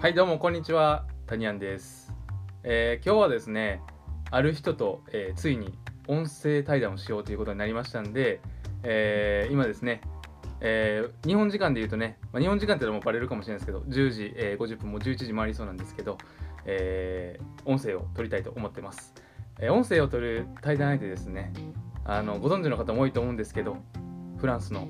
はいどうもこんにちは。タニアンです、えー今日はですねある人と、えーついに音声対談をしようということになりましたんで、えー今ですね、え日本時間で言うとね、まあ、日本時間ってのもバレるかもしれないですけど10時、え50分も11時回りそうなんですけど、えー音声を取りたいと思ってます、え音声を取る対談相手ですね。あのご存知の方も多いと思うんですけどフランスの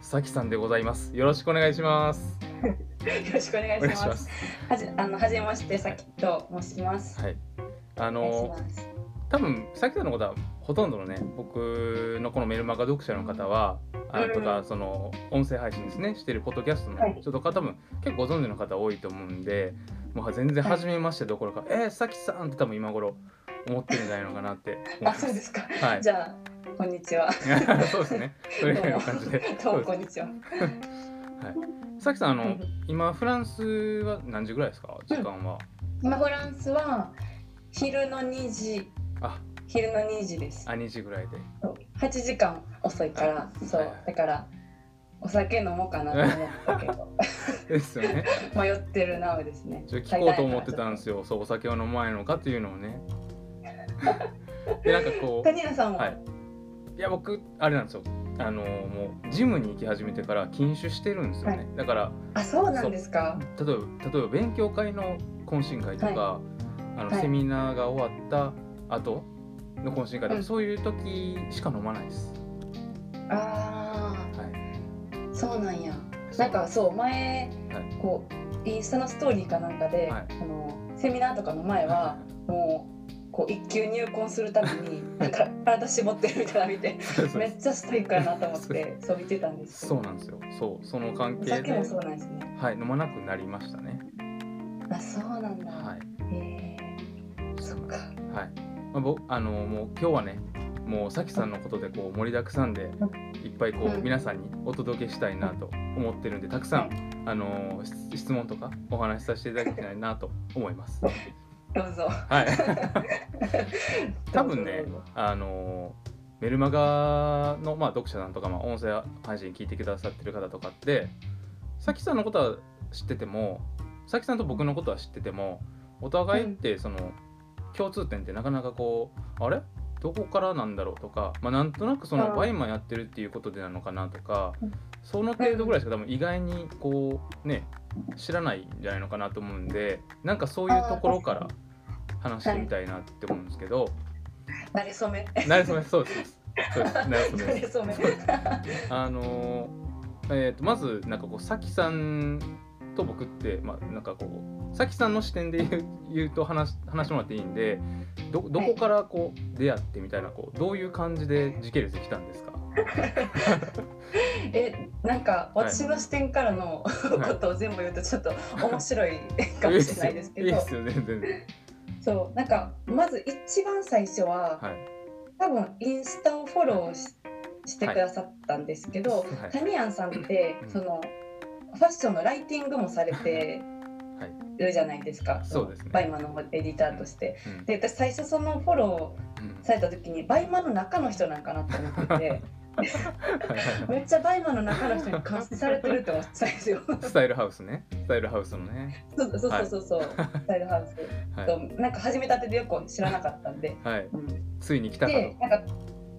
さきさんでございますよろしくお願いしますよろしくお願いしまします。はじあのはじめまして、さきと申します。はいあおの。多分さきさんのことはほとんどのね僕のこのメルマガ読者の方はあうんとかその音声配信ですねしてるポッドキャストのはい人とか多分結構ご存知の方多いと思うんでもう全然初めましてどころか「えー、さきさん」って多分今頃思ってるんじゃないのかなって あ。そうですか。はいじゃあ、こんにちは。そうですね。それぐらいの感じで。どうもこんにちは。すさきさんあのうん今フランスは何時ぐらいですか？時間は。今フランスは昼の2時、あ昼の2時です。あ2時ぐらいで。そう8時間遅いから、そうはいはいだからお酒飲もうかなと思ったけど、ですよね。迷ってるなおですね。ちょっと聞こうと思ってたんですよ。そうお酒を飲まないのかっていうのをね。でなんかこタニアさんう、は、はい。いや僕あれなんですよ。あのもうジムに行き始めてから禁酒してるんですよね。はいだからあ、そうなんですか？例えば例えば勉強会の懇親会とか、あのはいセミナーが終わった後の懇親会とか、うんそういう時しか飲まないです。あはい。あ、そうなんや。なんかそう前、はいこうインスタのストーリーかなんかで、はいあのセミナーとかの前は もうこう一級入婚するためになんか体絞ってるみたいなの見てめっちゃストイックやなと思ってそう見てたんですけど。そうなんですよ。そうその関お係で。酒もそうなんですね。はい飲まなくなりましたね。あそうなんだ、はい。へえそっか。はい。まあ、僕あのもう今日はねもうさきさんのことでこう盛りだくさんでいっぱいこう、うん。皆さんにお届けしたいなと思ってるんでたくさん、はいあの質質問とかお話しさせていただきたいなと思います。どうぞ。はい。多分ねあのメルマガの、まあ、読者さんとか、まあ、音声配信聞いてくださってる方とかってさきさんのことは知っててもさきさんと僕のことは知っててもお互いってその、共通点ってなかなかこうあれ？どこからなんだろうとか、まあ、なんとなくそのあーバイマンやってるっていうことでなのかなとかうん。その程度ぐらいしか？多分意外にこうね知らないんじゃないのかなと思うんでなんかそういうところから話してみたいなって思うんですけど。なれそめ。なれそめ？そうです。そうです。なれそめそめ。あのーえっ、とまずなんかこうさきさんと僕ってまあなんかこうさきさんの視点で言う言うと話し話してもらっていいんで、どどこからこう出会ってみたいなこうどういう感じで時系列できたんですか？えなんか私の視点からのことを全部言うとちょっと面白い かもしれないですけどいいですよ全然。そうなんかまず一番最初は、はい。多分インスタをフォローししてくださったんですけど、はいタミヤンさんって、うんそのファッションのライティングもされてはい。るじゃないですか、そうですねバイマのエディターとして。うんで私最初そのフォロうんーされた時にバイマの中の人なんかなって思っててはいはいめっちゃバイマの中の人に監視されてるって思ってたんですよ。スタイルハウスね。スタイルハウスのね。そうそうそうそうそう、スタイルハウス、はとなんか始めたてでよく知らなかったんで。い。はい。うんついに来たかと。でなんか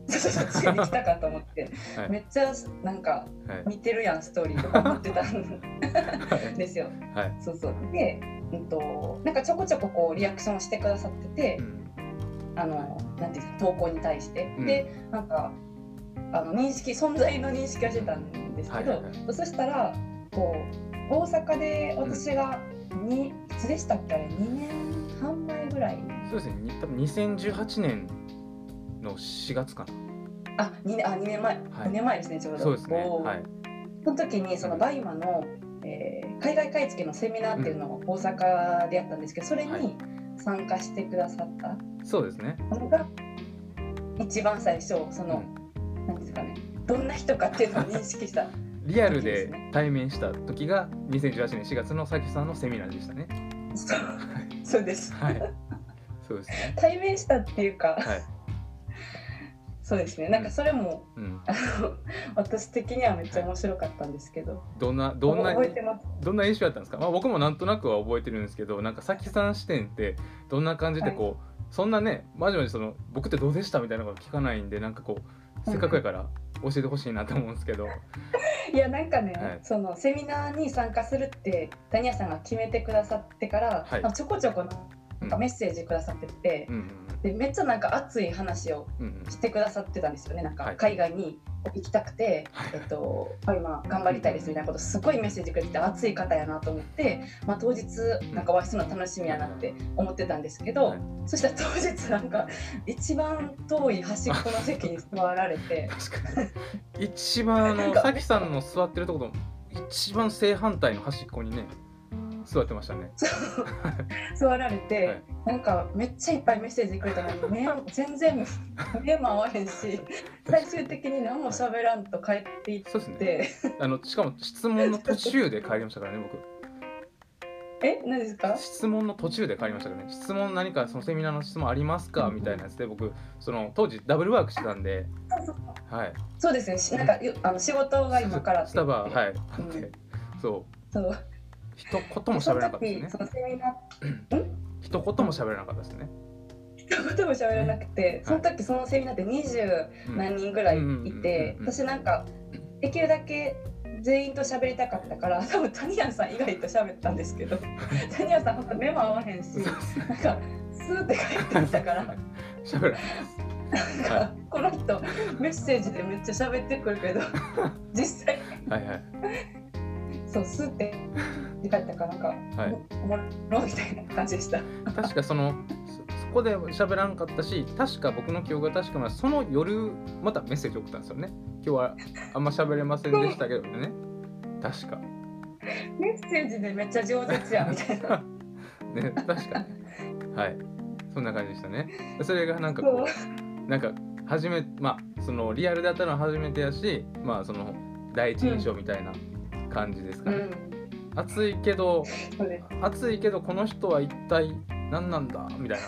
そうそうそうついに来たかと思って、はい。めっちゃなんかはい。見てるやんストーリーとか思ってたんは い ですよ。はい。そうそう。で、うんと、なんかちょこちょここうリアクションしてくださってて、うん。あのなんていうか投稿に対して、うん。でなんかあの認識存在の認識はしてたんですけど、はいはいはい。そしたらこう大阪で私がに、いつでしたっけあれ？2年半前ぐらい？そうですね。に多分2018年の4月かな。あ2年あ2年前、はい2年前ですねちょうどそうですね。はい。その時にそのバイマの、えー海外買い付けのセミナーっていうのを大阪でやったんですけどそれはいに参加してくださった？そうですね。のが一番最初その、なんですかねどんな人かっていうのを認識した リアルで対面した時が2018年4月のさきさんのセミナーでしたね。そう そうですはい。そうですね。対面したっていうか、はい。そうですね。なんかそれもうん、あの私的にはめっちゃ面白かったんですけど。どんなどんなどんな印象だったんですか、まあ、僕もなんとなくは覚えてるんですけどなんかさきさん視点ってどんな感じでこう、そんなねマジマジその僕ってどうでしたみたいなこと聞かないんでなんかこうせっかくやから教えてほしいなと思うんですけど、いやなんかね、はい。そのセミナーに参加するって谷谷さんが決めてくださってから、はい。ちょこちょこなん。かメッセージくださってて、でめっちゃなんか熱い話をしてくださってたんですよねなんはい。か海外に行きたくて、はい。えっと、今頑張りたいですみたいなことすごいメッセージくれてて熱い方やなと思って、まあ、当日なんかお会いするの楽しみやなって思ってたんですけど、はい。そしたら当日なんか一番遠い端っこの席に座られて 一番あのさきさんの座ってるところの一番正反対の端っこにね座ってましたね。座られて、はい。なんかめっちゃいっぱいメッセージくれたのに 目全然目も合わへんし 最終的に何も喋らんと帰っていっそうですね。てあのしかも質問の途中で帰りましたからね僕。え？何ですか？質問の途中で帰りましたからね。質問何かそのセミナーの質問ありますか？みたいなやつで僕その当時ダブルワークしてたんで、はい。そうですね。しなんかよあの仕事が今からスタバいはい。うん。そう。そう一言も喋らなかったですね。一言も喋らなかったですね。一言も喋らなくて、その時そのセミナーって二十うん何人ぐらいいて私なんかできるだけ全員と喋りたかったから多分谷谷さん以外と喋ったんですけど 谷谷さんほんと目も合わへんしなんかスーって帰ってきたから。喋らないです。はかこの人メッセージでめっちゃ喋ってくるけど 実際いはいはいそうスーって帰ったからなんか、はい。おもろみたいな感じでした。確かそのそそこで喋らんかったし確か僕の記憶が確かなその夜またメッセージ送ったんですよね。今日はあんま喋れませんでしたけどね。確か。メッセージでめっちゃ上手やみたいな。ね確かに。はい。そんな感じでしたね。それがなんかこう。なんか初めまあそのリアルだったのは初めてやしまあその第一印象みたいな感じですかね、うん、熱いけどそうです。熱いけどこの人は一体何なんだみたい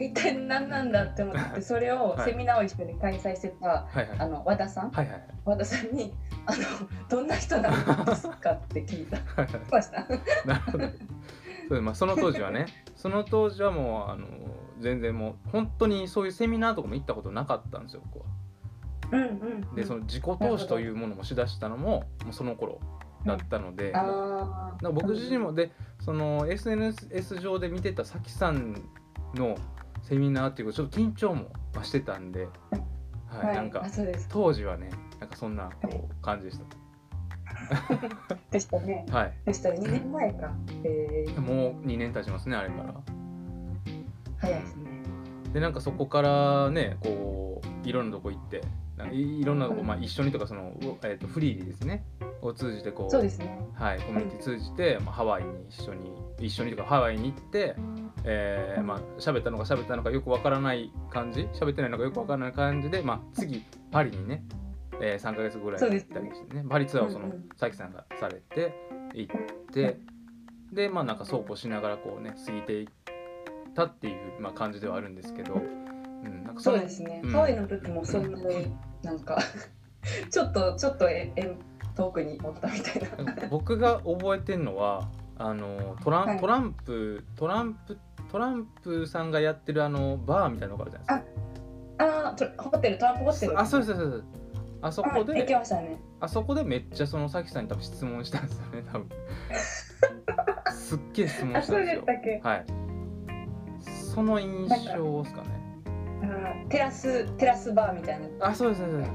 一体何なんだって思ってそれをはい。セミナーを一緒に開催してた、なはいはい。あの和田さん？はいはい和田さんにあのどんな人なんですかって聞いた。はいはい。ました。なるほど。そうまあ、その当時はね、その当時はもうあの全然もう本当にそういうセミナーとかも行ったことなかったんですよ、僕は。うんうん。で、その自己投資というものもしだしたのももうその頃だったので、あなん僕自身もでその SNS 上で見てたさきさんのセミナーっていうことちょっと緊張もまあしてたんで、はい、はい、なんか当時はね、なんかそんなこう感じでし でしたね。た。はい。でしたね2年前か。えー、もう2年経ちますね、あれから。早いですね。でなんかそこからねこういろんなとこ行っていいろんなとこ、うんまあ、一緒にとかその、えー、とフリーですねを通じてこうそうですね。はい、コミュニティ通じて、まあ、ハワイに一緒に一緒にとかハワイに行って、えーまあ喋ったのか喋ったのかよくわからない感じ喋ってないのかよくわからない感じで、まあ、次パリにね、えー、3ヶ月ぐらい行ったりしてねパリツアーをその佐伯さんがされて行って、でまあなんかそうこうしながらこうね過ぎていったっていう、まあ、感じではあるんですけど、うん、なんかのそうですね。うんハワイの時もそんなになんか ちょっとちょっとええ遠くにおったみたいな。僕が覚えてるのはあのトラン、はいトランプトランプトランプさんがやってるあのバーみたいなのがあるじゃないですか。ああ、トホテルトランプホテル。あそうですそうですあそこでましたね。あそこでめっちゃそのさきさんに多分質問したんですよね多分 すっげえ質問したんですよでしたっけ？はいその印象ですかねテラステラスバーみたいな。あそうですそうです。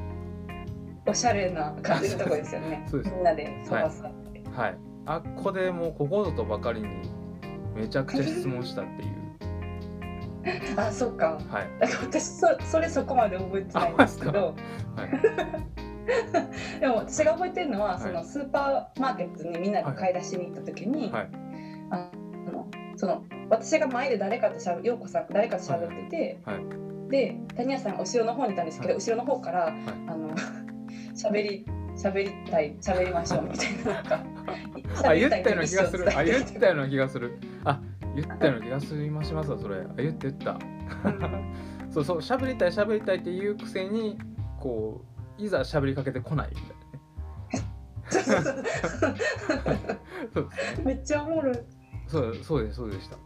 おしゃれな感じのとこですよね。そうです。みんなでソファ座って。はい。あっこでもうここぞとばかりにめちゃくちゃ質問したっていう。あ、そっか。はい。だから私そそれそこまで覚えてないんですけど。はい。でも私が覚えてるのは、い。そのスーパーマーケットにみんなで買い出しに行った時に、はい。あのその私が前で誰かとしゃべ陽子さん誰かと喋ってて、はいで谷谷さんが後ろの方にいたんですけど、はい後ろの方から、あの 喋り喋りたい喋りましょうみたいななんかあ言ったような気がする。あ言ったような気がする。あ言ったような気がする。今しますわそれ。あ言って言った。そうそう喋りたい喋りたいっていうくせにこういざ喋りかけてこないみたいな めっちゃおもろい。そうそうですそうでした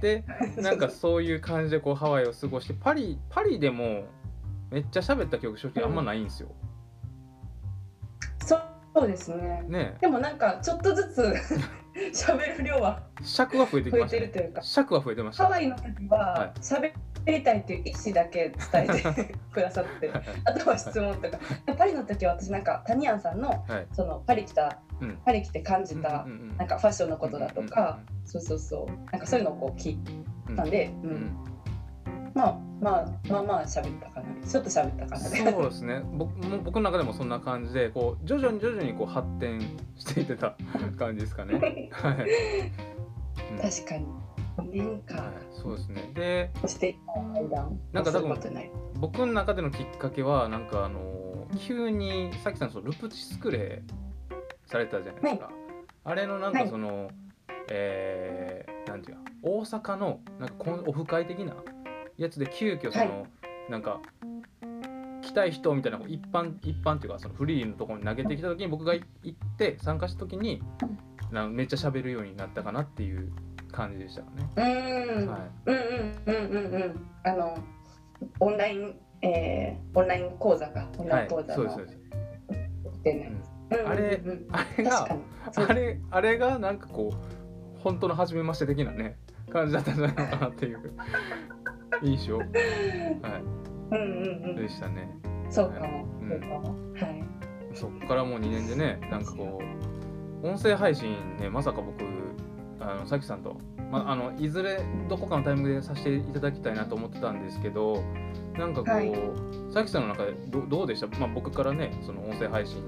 で なんかそういう感じでこうハワイを過ごしてパリパリでもめっちゃ喋った記憶正直あんまないんですよ、そうですね。ねでもなんかちょっとずつ 喋る量は尺は増えてき増えましたね。てるというか、尺は増えてました。ハワイの時は喋りたいっていう意思だけ伝えて くださって、あとは質問とか。パリの時は私なんかタニアンさんのはい。そのパリ来たうん。パリ来て感じたなんかファッションのことだとか、そうそうそう。なんかそういうのをこう聞いうんたんで、ううんんまあまあまあまあ喋ったかな。ちょっと喋ったかな。そうですね。僕も僕の中でもそんな感じでこう徐々に徐々にこう発展していってた感じですかね。はい、うん。確かに。2年間はい、そうですね。でそしてなんか多分僕の中でのきっかけはなんかあの急にさきさんそのルプチスクレーされてたじゃないですか、あれのなんかその、えーなんていうか大阪のなんかオフ会的なやつで急遽その、はなんか来たい人みたいな一般一般っていうかそのフリーのところに投げてきた時に僕が行って参加した時になめっちゃ喋るようになったかなっていう感じでしたかね。うーん、はい。うんうんうんうんうん。あのオンラインえー、オンライン講座か。オンラはい、イン講座の。そうですそうです、あれあれがあれあれがなんかこう本当の初めまして的なね感じだったんじゃないのかなっていう印象、はい、うんうんうん。でしたね。そうかも、うんそうかも。はい。そっからもう2年でねなんかこう音声配信ねまさか僕あのさきさんと、まあ、あのいずれどこかのタイミングでさせていただきたいなと思ってたんですけどなんかこう、はい。さきさんの中でどどうでした、まあ、僕からねその音声配信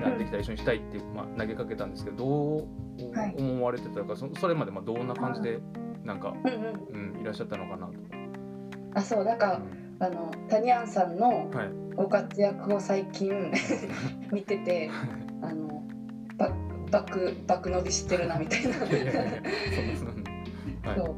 やってきたら一緒にしたいって、まあ、投げかけたんですけどどうはい。思われてたかそそれまでまあどんな感じでなんか、うんうん。うん、いらっしゃったのかなと。あそうなんか、あのタニアンさんのはい。ご活躍を最近 見ててあのババクバク伸びしてるなみたいな。そう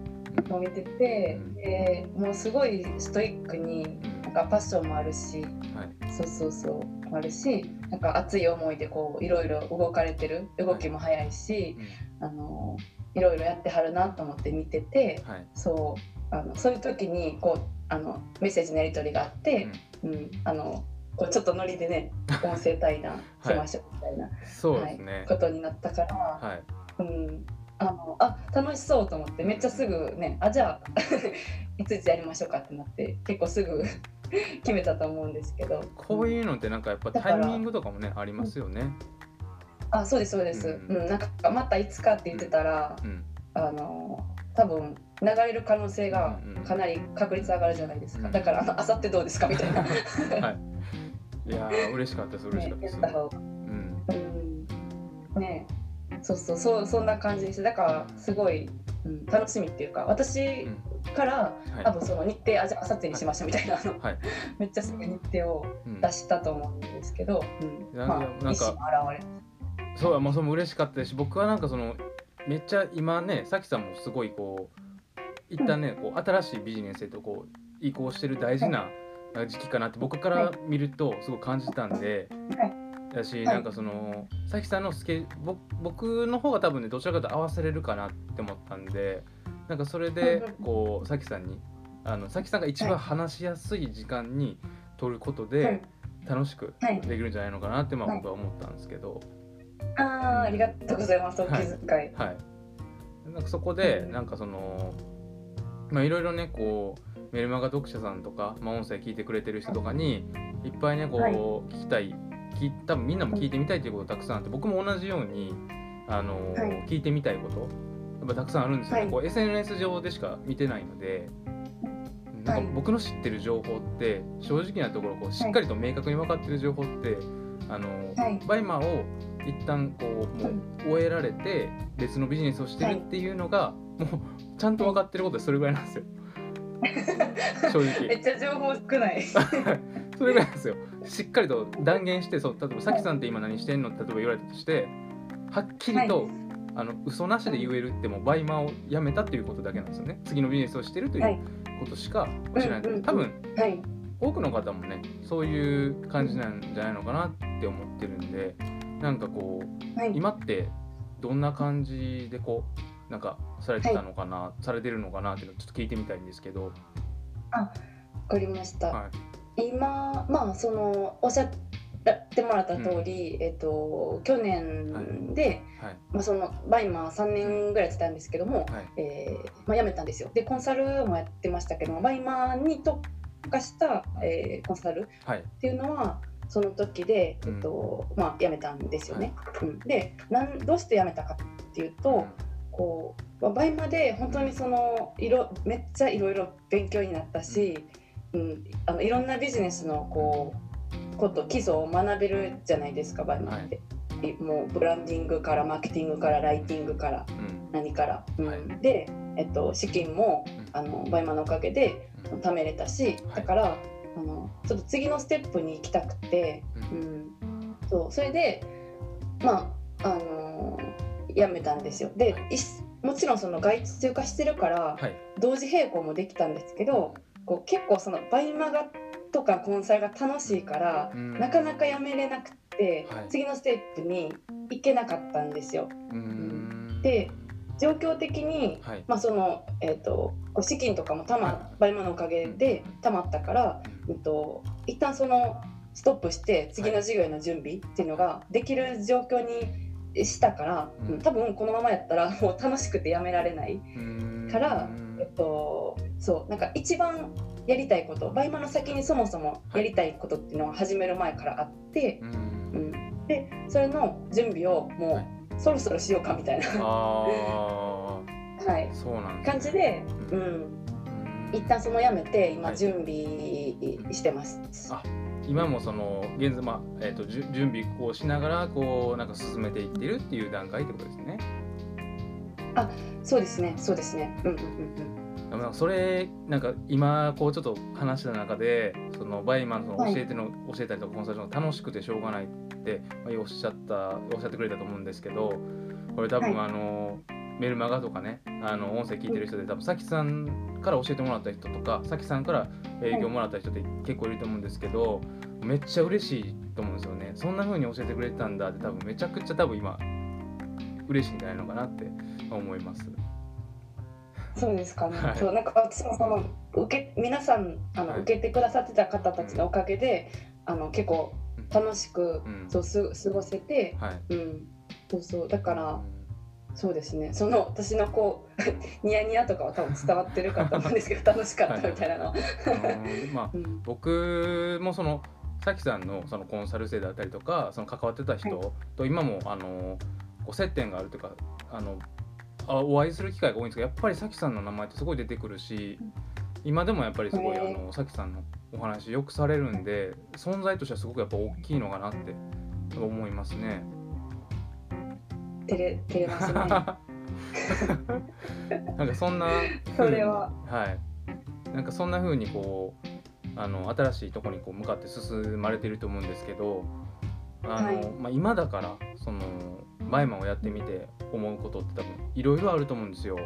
を見てて、うん。でもうすごいストイックになんかパッションもあるしはい。そうそうそうあるしなんか熱い思いでこういろいろ動かれてる動きも速いし、うん。あのいろいろやってはるなと思って見ててはいそうあのそういう時にこうあのメッセージのやり取りがあって、うんあのこうちょっとノリでね音声対談しましょうみたいな、そうですね。ことになったから、はい。うん、あのあ楽しそうと思ってめっちゃすぐねあじゃあ いついつやりましょうかってなって結構すぐ 決めたと思うんですけどこういうのってなんかやっぱタイミングとかもねありますよね。あそうですそうです、ううんん。なんかまたいつかって言ってたら、うん。あの多分流れる可能性がかなり確率上がるじゃないですか、うん。だからあさってどうですか？みたいな、はい。いやー嬉しかったです。嬉しかったです。ねうん。うん。ね。そうそうそうそんな感じですだからすごい、うん、楽しみっていうか私うん。から、はい。多分その日程あじゃああさってにしましょうみたいな、はい。めっちゃすぐ日程をうん。出したと思うんですけど、うん、まあなんか意思の表れそうもうそれも嬉しかったし僕はなんかそのめっちゃ今ねさきさんもすごいこう一旦ねこう新しいビジネスへとこう移行してる大事な時期かなって僕から見るとすごい感じたんで。だし、はい。なんかそのさきさんのスケぼ僕の方が多分ねどちらかと合わせれるかなって思ったんでなんかそれでこうさきさんにあのさきさんが一番話しやすい時間に取ることで楽しくはい。できるんじゃないのかなってまあはい。僕は思ったんですけど、ああありがとうございますお気遣い、はい、なんかそこでうん。なんかそのまあいろいろねこうメルマガ読者さんとか、まあ、音声聞いてくれてる人とかにいっぱいねこう、はい。聞きたい多分みんなも聞いてみたいっていうことたくさんあって僕も同じようにあの、はい。聞いてみたいことやっぱたくさんあるんですよね、はい。こう SNS 上でしか見てないので。なんはいか僕の知ってる情報って正直なところこうしっかりと明確に分かってる情報って、あのはい。バイマーを一旦こうもう終えられて別のビジネスをしてるっていうのが、もうちゃんと分かってることでそれぐらいなんですよ。正め直っちゃ情報少ない。それぐらいなんですよ。しっかりと断言してそう例えばさきさんって今何してんの？って例えば言われたとしてはっきりと、はい。あの嘘なしで言えるってもうバイマーをやめたっていうことだけなんですよね。次のビジネスをしてるというはい。ことしか教えない、うんうんうん。多分はい。多くの方もねそういう感じなんじゃないのかなって思ってるんでなんかこうはい。今ってどんな感じでこうなんかされてたのかな、されてるのかなっていうのをちょっと聞いてみたいんですけど、わかりました、はい、今まあそのおっしゃってもらった通り、えっと去年で、はい。まあ、そのバイマー3年ぐらいやってたんですけども、はい。えーまあ、辞めたんですよ。でコンサルもやってましたけどもバイマーに特化した、えーコンサルはい。っていうのはその時で、えっとまあ、辞めたんですよね。うん、でなんどうして辞めたかっていうと、こうまあバイマで本当にそのいろめっちゃいろいろ勉強になったし、うん、あのいろんなビジネスのこうこと基礎を学べるじゃないですかバイマって、い。もうブランディングからマーケティングからライティングからうん。何から、うん。はい。で、えっと、資金もうん。あのバイマのおかげでうん。貯めれたしだから、あのちょっと次のステップに行きたくて、ううん。ん、そうそれでまああの辞めたんですよ。で、はい。もちろんその外注化してるからはい。同時並行もできたんですけどこう結構そのバイマガとかコンサルが楽しいから、うん。なかなか辞めれなくて、はい。次のステップに行けなかったんですよ。うーん。で状況的にはい。まあそのえっ、とこう資金とかもたはい。まバイマのおかげでたまったから、えっと一旦そのストップして次の事業への準備っていうのができる状況にしたから、うん。うん多分このままやったら もう楽しくてやめられない、からえっと、そうなんか一番やりたいことバイマの先にそもそもやりたいことっていうのは始める前からあってう、ん。うん。でそれの準備をもう、はい。そろそろしようかみたいな、あ はい。あ、そうなんですね。感じで、ううんん、一旦そのやめて今はい準備してます。あ今もその現在、まあえー、とじゅ準備こうしながらこうなんか進めていってるっていう段階ってことですね。そうですね、そうですね。うんうんうんでもなんかそれなんか今こうちょっと話した中でそのバイマンそのはい教えての、教えたりとかコンサルの楽しくてしょうがないって、まあ、おっしゃったおっしゃってくれたと思うんですけどこれ多分、はあのメルマガとかねあの音声聞いてる人で多分さきさんから教えてもらった人とかさきさんから営業もらった人って結構いると思うんですけど、めっちゃ嬉しいと思うんですよね。そんな風に教えてくれてたんだって多分めちゃくちゃ多分今嬉しいんじゃないのかなって思います。そうですかね。はい。そうなんか私もその受け皆さんあの、はい。受けてくださってた方たちのおかげで、あの結構楽しく、うん。そうす過ごせて、はい、うん、そうそう。だからうんそうですね。その私のこう ニヤニヤとかは多分伝わってるかと思うんですけど楽しかったみたいなの。まあ うん僕もそのさきさんのそのコンサル生だったりとかその関わってた人と今もあのこう接点があるというかあのあお会いする機会が多いんですけどやっぱりさきさんの名前ってすごい出てくるし今でもやっぱりすごいあへのさきさんのお話よくされるんで存在としてはすごくやっぱ大きいのかなって思いますね。照れ照れますね。なんかそんなそれは。はい。なんかそんな風にこうあの新しいところにこう向かって進まれてると思うんですけどあの、はい。まあ、今だからそのバイマンをやってみて思うことって多分いろいろあると思うんですよ。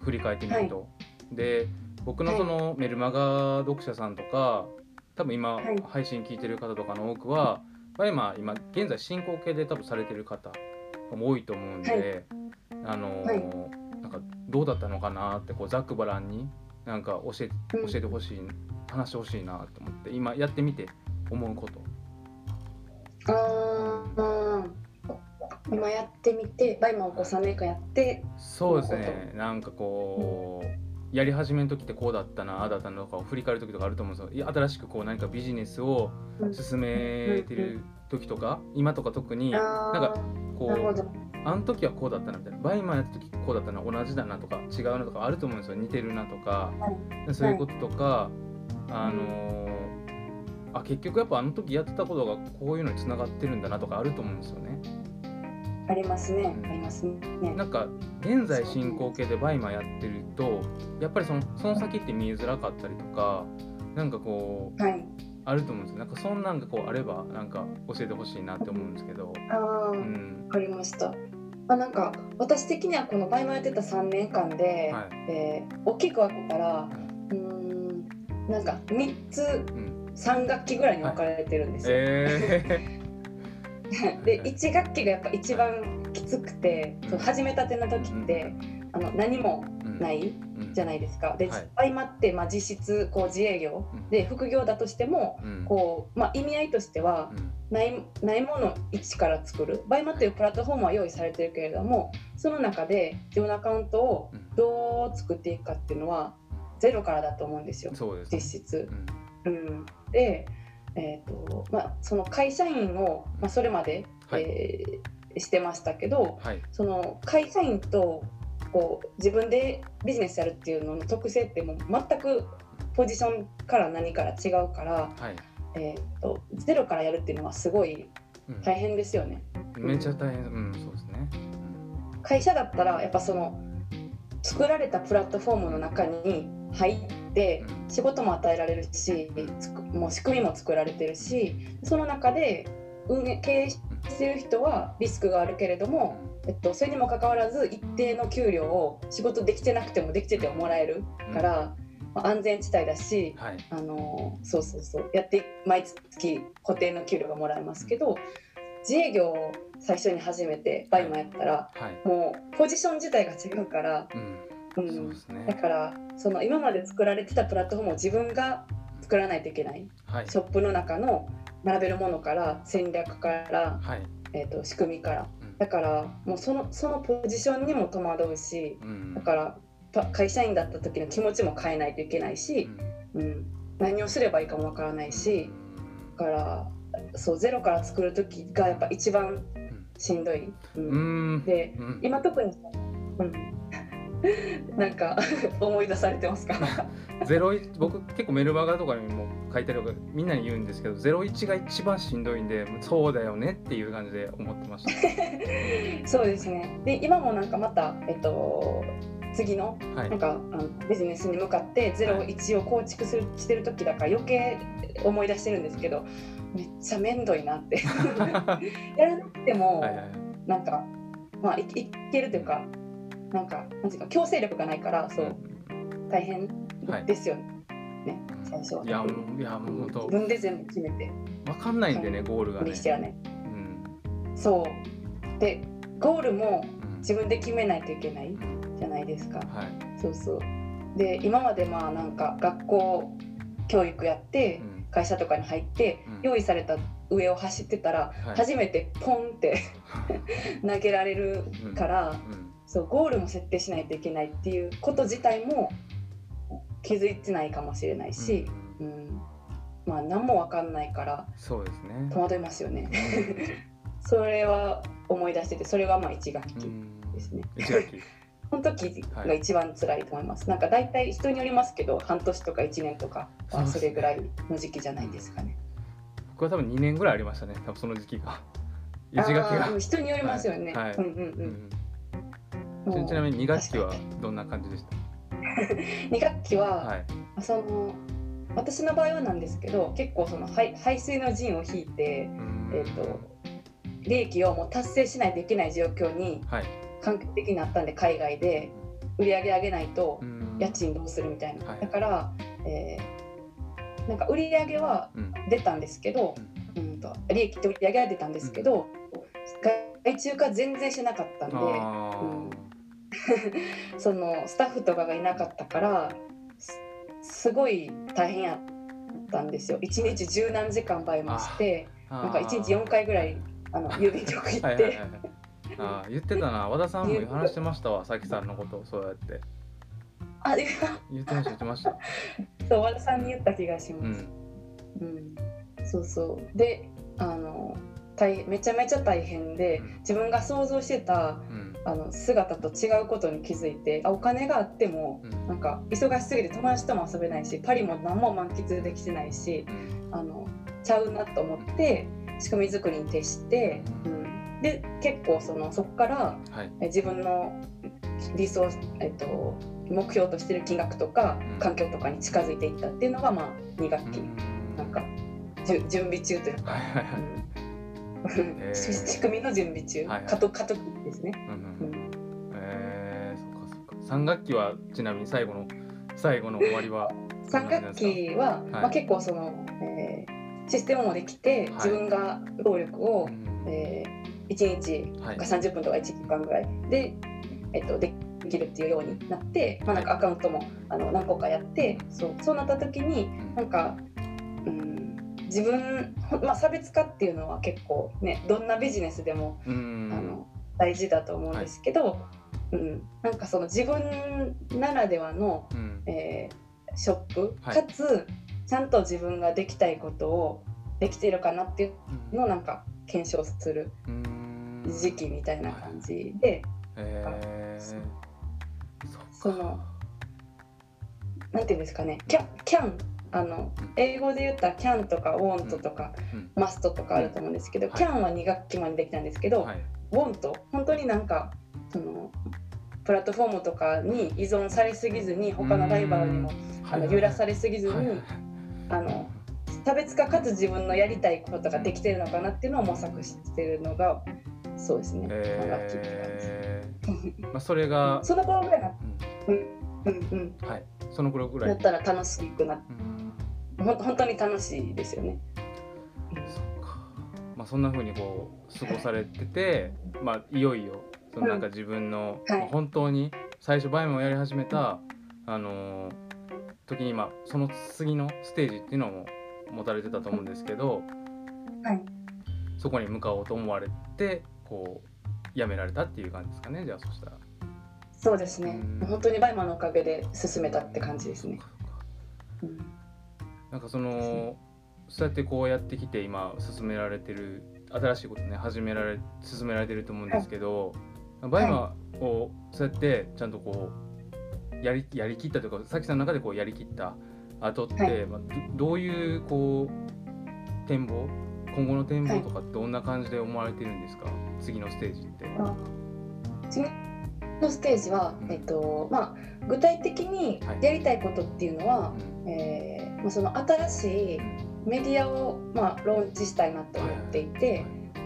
振り返ってみると。で僕のそのメルマガ読者さんとか多分今はい。配信聞いてる方とかの多くは、バイマン今現在進行形で多分されてる方も多いと思うんで、あの、はい。なんかどうだったのかなってこうざっくばらんになんか教え教えてほしい、話してほしいなと思って今やってみて思うこと。あー今やってみてバイマンをこう3年間やってそうですね。なんかこう、やり始めの時ってこうだったなああだったなとかを振り返る時とかあると思うんですよ。新しくこう何かビジネスを進めてる時とか、今とか特にあなんかこうあの時はこうだったなみたいな。バイマンやった時こうだったな。同じだなとか違うなとかあると思うんですよ。似てるなとか、でそういうこととか、あのーあ結局やっぱあの時やってたことがこういうのにつながってるんだなとかあると思うんですよね。ありますね。うん。ありますね。なんか現在進行形でバイマやってるとやっぱりそのその先って見えづらかったりとかなんかこうはいあると思うんですよ。なんかそんなんがこうあればなんか教えてほしいなって思うんですけど、あうん、かりました。あなんか私的にはこのバイマやってた3年間で、はい。えー大きく分けたらうーんなんか3つうん。3学期ぐらいに分かれてるんですよ。え で1学期がやっぱ一番きつくて、うん。その始めたての時って、あの何もー、ないいじゃないですか。で、はい。バイマって、まあ、実質こう自営業うん。で副業だとしてもうん。こう、まあ、意味合いとしてはうん。ないないものを一から作る。バイマっていうプラットフォームは用意されてるけれどもその中で自分のアカウントをうん。どう作っていくかっていうのはゼロからだと思うんですよ。ね。実質。うん。うん、で、えーとまあ、その会社員を、まあ、それまで、はい。えーしてましたけどはい。その会社員とこう自分でビジネスやるっていうのの特性ってもう全くポジションから何から違うから、はい、えー、とゼロからやるっていうのはすごいうん。大変ですよね。めっちゃ大変。うんそうですね。会社だったらやっぱその作られたプラットフォームの中に入ってうん。仕事も与えられるしつくもう仕組みも作られてるしその中で運営経営してる人はリスクがあるけれども、えっと、それにもかかわらず一定の給料を仕事できてなくてもできててももらえるうん。から、まあ、安全地帯だし、はい。あのそうそうそうやって毎月固定の給料がもらえますけど、自営業を最初に始めてバイマやったら、はい。もうポジション自体が違うから、うん。うん。そうですね。だからその今まで作られてたプラットフォームを自分が作らないといけないはい。ショップの中の並べるものから戦略から、はい。えー、と仕組みからうんだからもうそのそのポジションにも戸惑うしうん。だからパ会社員だった時の気持ちも変えないといけないし、うん、何をすればいいかもわからないしだからそうゼロから作る時がやっぱ一番しんどい。うん。うん。でうん。今特に、うん、なんか 思い出されてますか？ゼロ一僕結構メルマガとかにも書いてあるみんなに言うんですけどゼロ一が一番しんどいんでそうだよねっていう感じで思ってました。そうですね。で今もなんかまた、えっと、次のはい。なんかあのビジネスに向かってゼロ一を構築するしてる時だから余計思い出してるんですけどめっちゃめんどいなって。やらなくても、はいはい。なんかまあいいけるというかなんかなんていうか強制力がないからそう。大変はい。ですよね、ね最初は。いやもういやもう本当。自分で全部決めて。わかんないんでねゴールがね。無理。してはね。うん。そう。でゴールもうん。自分で決めないといけないじゃないですか。はい。そうそう。で今までまあなんか学校教育やってうん。会社とかに入ってうん。用意された上を走ってたらはい。初めてポンって 投げられるからうんそうゴールも設定しないといけないっていうこと自体も気づいてないかもしれないし、うんまあ何も分かんないからそうですね。戸惑いますよね それは思い出しててそれがまあ1学期うんですね。一学期。この時が一番辛いと思います。なんか大体人によりますけど半年とか1年とかはそれぐらいの時期じゃないですかね。僕は多分2年ぐらいありましたね。多分その時期が。一学期が。人によりますよね。はいはいうんうんううん。んちちなみに2学期はどんな感じでした？2学期は、はい。その私の場合はなんですけど結構その排排水の陣を引いて、えー、と利益をもう達成しないといけない状況にはい。環境的になったんで海外で売り上げ上げないとうん。家賃どうするみたいな、はい。だから、えーなんか売り上げはうん。出たんですけど、うん、と利益と売り上げは出たんですけど、外注化全然しなかったんであうん そのスタッフとかがいなかったからすすごい大変やったんですよ。一日十何時間倍もしてーなんか一日4回ぐらいあの郵便局行って、はいはいはい。はい。あー言ってたな。和田さんも話してましたわさきさんのことそうやって。あで言ってました言ってました。そう和田さんに言った気がしうます。ん。うん。そうそう。であの大めちゃめちゃ大変で自分が想像してたうん。あの姿と違うことに気づいてあお金があってもうん。なんか忙しすぎて友達とも遊べないしパリも何も満喫できてないしうん。あのちゃうなと思って仕組み作りに徹して、うん、で結構そのそこからはい。え自分の理想、えっと、目標としてる金額とかうん。環境とかに近づいていったっていうのが、まあ、2学期。うん。なんか準備中というか、はいはいはい仕組みの準備中、はいはい。過渡過渡期ですね。うんううん。んえー、そっかそっか。3学期はちなみに最後の最後の終わりは3学期は、まあ、結構その、えーシステムもできて、い。自分が労力を、うんえー、1日はい。が30分とか1時間ぐらいで、えっと、できるっていうようになって、まあ、なんかアカウントもあの何個かやってそうそうなった時にうん。なんか、うん、自分、ほまあ、差別化っていうのは結構ねどんなビジネスでも、うん。あの大事だと思うんですけど、うん、なんかその自分ならではの、うん。えーショップ、はい。かつちゃんと自分ができたいことをできているかなっていうのをなんか検証するうん。時期みたいな感じで、えー、そそっか。そのなんていうんですかねキャキャンあの英語で言ったらキャンとかウォントとか、うん。マストとかあると思うんですけど、はい。キャンは2学期までできたんですけど、はい。ウォント本当になんかそのプラットフォームとかに依存されすぎずに他のライバルにもあの揺らされすぎずに、はいはいはい。あの差別化かつ自分のやりたいことができてるのかなっていうのを模索してるのがそうですね、3学期ってえ感じーまあ、それが、その頃ぐらいな。ううんうんん、はい。その頃ぐらい。だったら楽しくなっ本当に楽しいですよね。そっか。まあそんな風にこう過ごされててまあいよいよそのなんか自分の、はい。まあ本当に最初バイマンをやり始めた、あのー時にまあその次のステージっていうのも持たれてたと思うんですけど、はい。そこに向かおうと思われてこう辞められたっていう感じですかねじゃあそしたら。そうですね。うん。本当にバイマンのおかげで進めたって感じですね。うんなんかそのそうやってこうやってきて今進められてる新しいことね始められ進められてると思うんですけど、バイマをそうやってちゃんとこうやりやりきったというかさきさんの中でこうやりきった後って、はい。まあ、どどういうこう展望今後の展望とかどんな感じで思われてるんですか、次のステージって。あ次のステージは、うん。えっとまあ、具体的にはい。やりたいことっていうのは、うん。えーまあ、その新しいメディアを、まあ、ローンチしたいなと思っていて、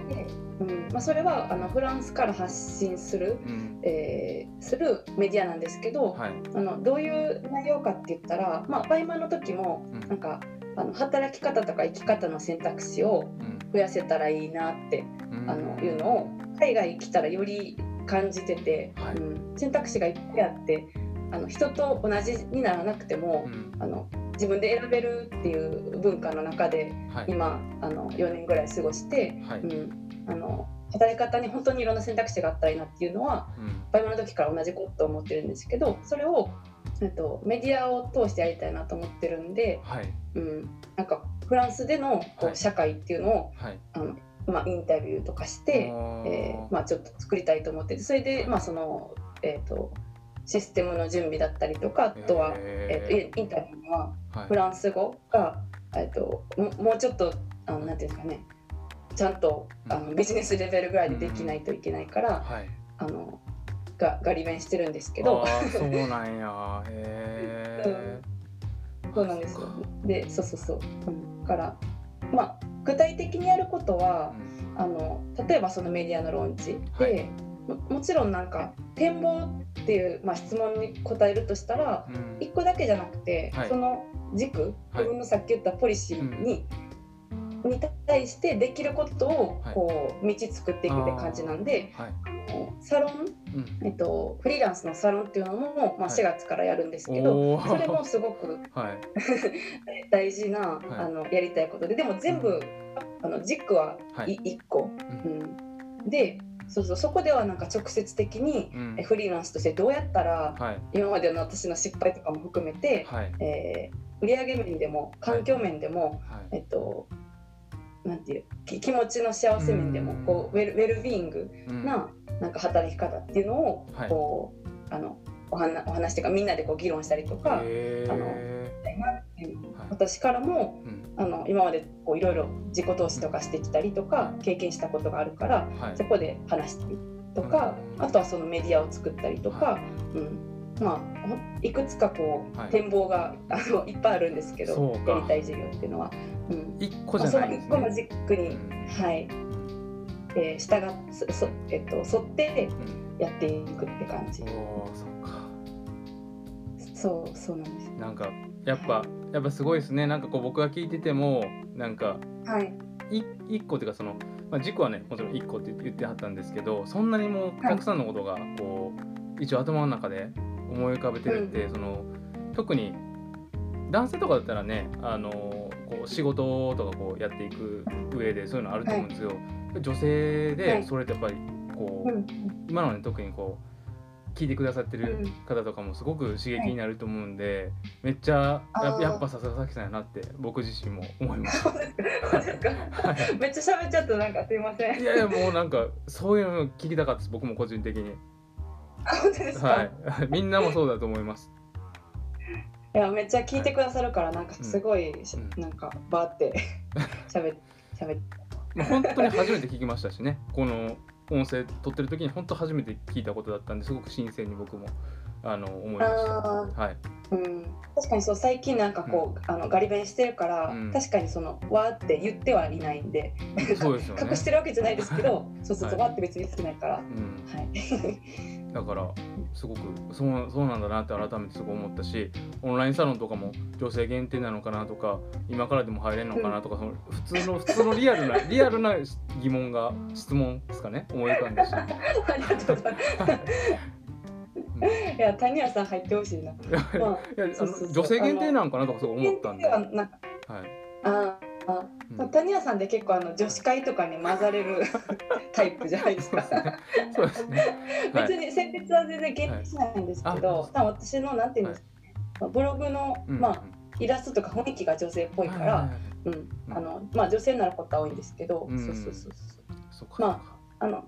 でうんまあ、それはあのフランスから発信する、うん。えーするメディアなんですけど、はい。あのどういう内容かって言ったら、まあ、バイマンの時もうん。なんかあの働き方とか生き方の選択肢をうん。増やせたらいいなってうん。あのいうのを海外来たらより感じてて、はい。うん、選択肢がいっぱいあってあの人と同じにならなくてもう、ん。あの自分で選べるっていう文化の中ではい。今あの4年ぐらい過ごして、はい。うん、あの働き方に本当にいろんな選択肢があったらいいなっていうのはうん。バイマの時から同じことを思ってるんですけどそれを、えっと、メディアを通してやりたいなと思ってるんで、はい。うん、なんかフランスでのこはい。う社会っていうのを、はい。あのまあ、インタビューとかして、えーまあ、ちょっと作りたいと思っててそれで、まあそのえー、とシステムの準備だったりとかあとは、えー、とインタビューははい。フランス語が、えー、とももうちょっとあのなんていうんですかね。ちゃんとあのビジネスレベルぐらいでできないといけないから、はい。あのがガリ勉してるんですけど。そうなんや。へえ、そうなんですよ。でそうそうそう、うん、だからまあ具体的にやることはうん。あの例えばそのメディアのローンチで、はいももちろんなんか展望っていう、まあ、質問に答えるとしたらうん。1個だけじゃなくて、はい。その軸はい。自分のさっき言ったポリシーに,、に対してできることをはい。こう道作っていくって感じなんで、はい。サロン、うん。えっと、フリーランスのサロンっていうのも、まあ、はい。4月からやるんですけど、それもすごく はい。大事な、い。あのやりたいことででも全部、あの軸ははい。1個、うん、でそうそうそこではなんか直接的にうん。えフリーランスとしてどうやったらはい。今までの私の失敗とかも含めて、はい。えー売上面でも環境面でも、はい。えっとなんていうき気持ちの幸せ面でもうん。こうウェルウェルビーイングうん。ななんか働き方っていうのをはい。こう、あのお話お話というかみんなでこう議論したりとか、あのうんはい。私からもうんあの今までこういろいろ自己投資とかしてきたりとか経験したことがあるからはい。そこで話したりとかうん。あとはそのメディアを作ったりとか、うん。まあほいくつかこう、はい。展望があのいっぱいあるんですけどやりたい授業っていうのは、うん。一個まあ、そのじゃないんです1個のね軸に、うん。はい。えー、従っそ、えっと、沿ってうん。やっていくって感じ。おおそっか。そうそうなんですなんかやっぱやっぱすごいですね。なんかこう僕が聞いててもなんかはい。い一個っていうかその、まあ、軸はねもちろん1個って言ってはったんですけどそんなにもうたくさんのことがこう、一応頭の中で思い浮かべてるって、その特に男性とかだったらねあのこう仕事とかこうやっていく上でそういうのあると思うんですよ、女性ではい。それってやっぱりこう、うん。今のね特にこう聞いてくださってる方とかもすごく刺激になると思うんで、めっちゃややっぱさすがさきさんやなって僕自身も思います。めっちゃ喋っちゃった。なんかすいません。いやいやもうなんかそういうの聞きたかったです僕も個人的に。あ本当ですか、はい。みんなもそうだと思います。いやめっちゃ聞いてくださるからなんかすごい、ん。なんかバーって 喋っ喋っまあ本当に初めて聞きましたしねこの音声撮ってる時に本当初めて聞いたことだったんですごく新鮮に僕もあの思いました。あはい。うん、確かにそう最近なんかこう、あのガリ弁してるから、うん。確かにそのわーって言ってはいないんで、そうですよね。隠してるわけじゃないですけどそうそうそう、はいって別に言ってない から、はうん。い。だからすごくそうそうなんだなって改めてすごい思ったしオンラインサロンとかも女性限定なのかなとか今からでも入れるのかなとか、その普通の普通のリアルな リアルな疑問が質問ですかね。思い浮かんだし、ありがとうございます。いや谷谷さん入ってほしいな。まあその女性限定なんかなとかそう思ったんで、はい。ああ、うん。谷谷さんで結構あの女子会とかに混ざれる タイプじゃないですか。そうですね。はい。別に性別は全然限定しないんですけど、はい私のなんていうんですか、まあブログの、うん。まあイラストとか雰囲気が女性っぽいから、はいはいはいうん、あのまあ女性になることは多いんですけど、うん。そうそうそうそう。そうかまあの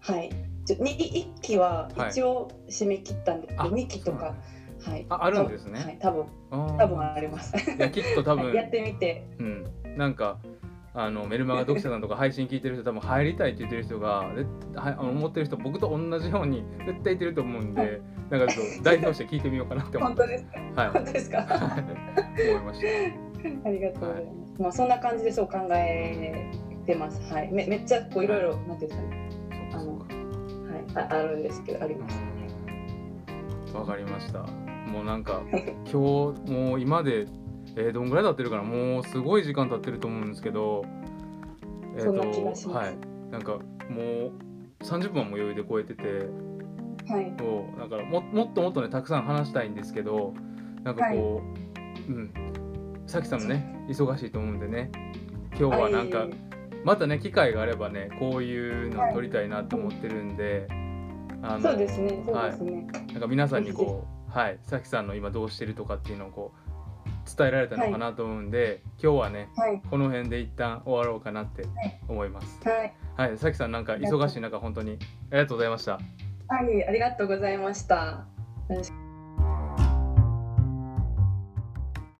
はい。ちょに一期ははい一応締め切ったんで、あ二期とか、はい。ああるんですねはい、多分多分あります。いやきっと多分、やってみて、うん、なんかあのメルマガ読者さんとか配信聞いてる人多分入りたいって言ってる人がでは思ってる人僕と同じように絶対いてると思うんでなんかちょっと代表して聞いてみようかなって思って本当ですか？はい本当ですか？思いました。ありがとうございます。まあそんな感じでそう考えてます。はい。めめっちゃこういろいろなんていうんですかね。ああるんですけどあります。わかりました。もうなんか今日もう今で、えーどんぐらい経ってるかなもうすごい時間経ってると思うんですけど、えーそんな気がしますはい。なんかもう30分はもう余裕で超えてて、はい。そうだからももっともっとねたくさん話したいんですけど、なんかこう、うん、さきさんもね忙しいと思うんでね、今日はなんかはいまたね機会があればねこういうのを撮りたいなと思ってるんで、あのそうですね。そうですね。なんか皆さんにこう、はい、さきさんの今どうしてるとかっていうのをこう伝えられたのかなと思うんで、今日はねはい。この辺で一旦終わろうかなって思います。はい。はい、さきさんなんか忙しい中本当にありがとうございました。はい。ありがとうございました。